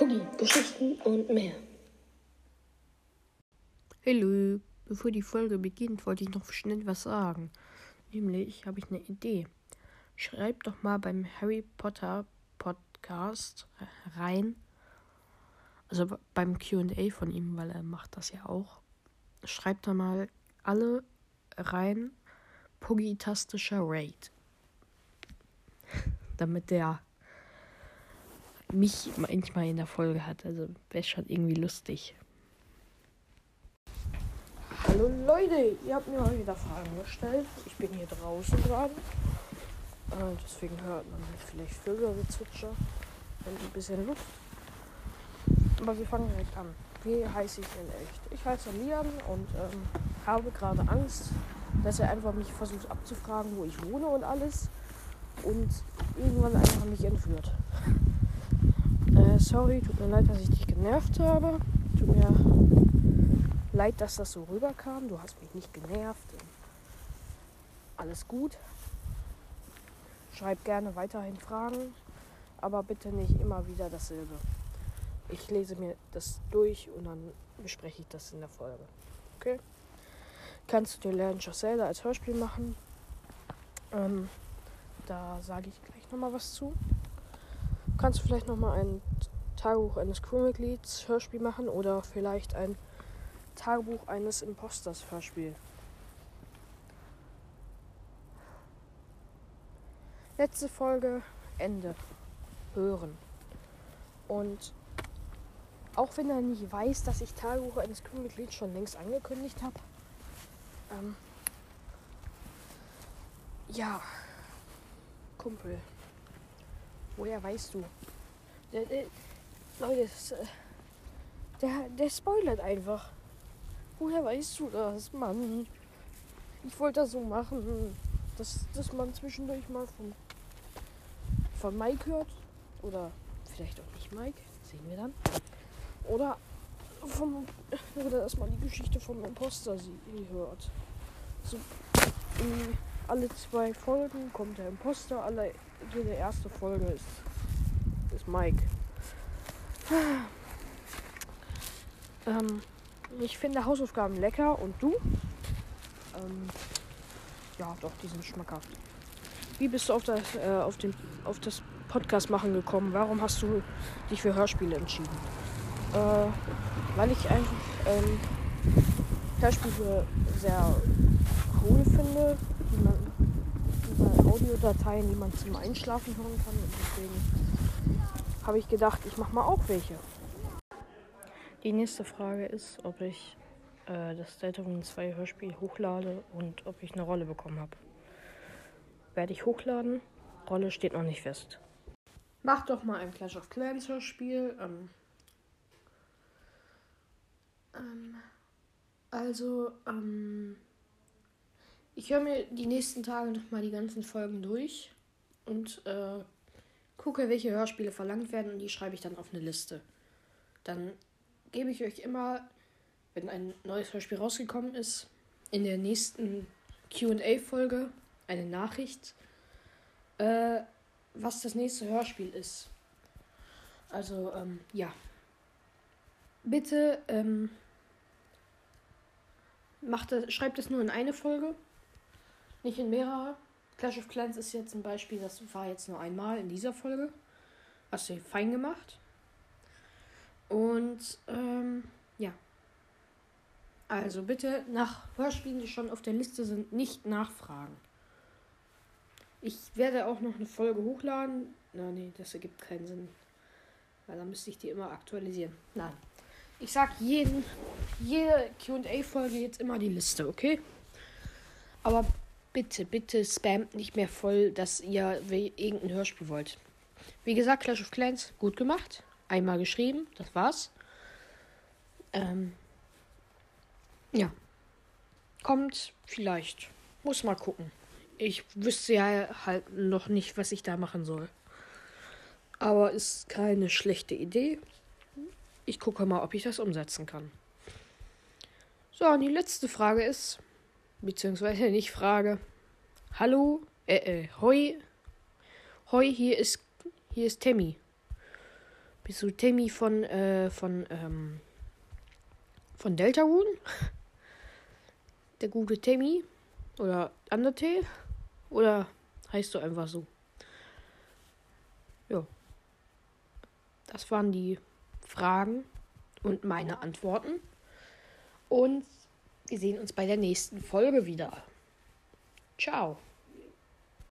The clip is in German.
und mehr. Hallo, bevor die Folge beginnt, wollte ich noch schnell was sagen. Nämlich habe ich eine Idee. Schreibt doch mal beim Harry Potter Podcast rein, also beim QA von ihm, weil er macht das ja auch. Schreibt da mal alle rein Puggy-tastischer Raid. Damit der mich manchmal in der Folge hat. Also wäre schon irgendwie lustig. Hallo Leute, ihr habt mir mal wieder Fragen gestellt. Ich bin hier draußen gerade. Äh, deswegen hört man vielleicht Vögelgezwitscher und ein bisschen Luft. Aber wir fangen direkt an. Wie heiße ich in echt? Ich heiße Lian und ähm, habe gerade Angst, dass er einfach mich versucht abzufragen, wo ich wohne und alles. Und irgendwann einfach mich entführt. Äh, sorry, tut mir leid, dass ich dich genervt habe. Tut mir leid, dass das so rüberkam. Du hast mich nicht genervt. Alles gut. Schreib gerne weiterhin Fragen, aber bitte nicht immer wieder dasselbe. Ich lese mir das durch und dann bespreche ich das in der Folge. Okay? Kannst du dir Legend of Zelda als Hörspiel machen? Ähm, da sage ich gleich nochmal was zu. Kannst du vielleicht nochmal ein Tagebuch eines Crewmitglieds Hörspiel machen oder vielleicht ein Tagebuch eines Imposters Hörspiel? Letzte Folge Ende. Hören. Und auch wenn er nicht weiß, dass ich Tagebuch eines Crewmitglieds schon längst angekündigt habe, ähm, ja, Kumpel. Woher weißt du? Der, der, Leute, äh, der, der spoilert einfach. Woher weißt du das, Mann? Ich wollte das so machen, dass, dass man zwischendurch mal von, von Mike hört. Oder vielleicht auch nicht Mike. Sehen wir dann. Oder vom, oder dass man die Geschichte vom Imposter sie hört. So, in alle zwei Folgen kommt der Imposter, alle jede erste Folge ist, ist Mike. Ähm, ich finde Hausaufgaben lecker und du? Ähm, ja, doch, die sind schmackhaft. Wie bist du auf das, äh, auf den, auf das Podcast machen gekommen? Warum hast du dich für Hörspiele entschieden? Äh, weil ich einfach ähm, Hörspiele sehr cool finde, die man über Audiodateien, die man zum Einschlafen hören kann. Und deswegen habe ich gedacht, ich mache mal auch welche. Die nächste Frage ist, ob ich äh, das Deltarune 2 Hörspiel hochlade und ob ich eine Rolle bekommen habe. Werde ich hochladen? Rolle steht noch nicht fest. Mach doch mal ein Clash of Clans Hörspiel. Ähm, ähm, also, ähm, ich höre mir die nächsten Tage nochmal die ganzen Folgen durch und äh, gucke, welche Hörspiele verlangt werden und die schreibe ich dann auf eine Liste. Dann gebe ich euch immer, wenn ein neues Hörspiel rausgekommen ist, in der nächsten QA-Folge eine Nachricht, äh, was das nächste Hörspiel ist. Also, ähm, ja. Bitte, ähm, macht das, schreibt es nur in eine Folge, nicht in mehrere. Clash of Clans ist jetzt ein Beispiel, das war jetzt nur einmal in dieser Folge. Hast du fein gemacht. Und ähm, ja. Also bitte nach Hörspielen, die schon auf der Liste sind, nicht nachfragen. Ich werde auch noch eine Folge hochladen. Na, nee, das ergibt keinen Sinn. Weil dann müsste ich die immer aktualisieren. Nein. Ich sag jeden, jede QA-Folge jetzt immer die Liste, okay? Aber bitte, bitte spamt nicht mehr voll, dass ihr irgendein Hörspiel wollt. Wie gesagt, Clash of Clans, gut gemacht. Einmal geschrieben, das war's. Ähm, ja. Kommt vielleicht. Muss mal gucken. Ich wüsste ja halt noch nicht, was ich da machen soll. Aber ist keine schlechte Idee. Ich gucke mal, ob ich das umsetzen kann. So, und die letzte Frage ist, beziehungsweise nicht Frage. Hallo, äh, äh, hoi, hoi, hier ist, hier ist Tammy. Bist du Timmy von, äh, von, ähm, von Deltarune? Der gute Timmy? Oder Undertale? Oder heißt du einfach so? Ja. Das waren die Fragen und meine Antworten. Und wir sehen uns bei der nächsten Folge wieder. Ciao.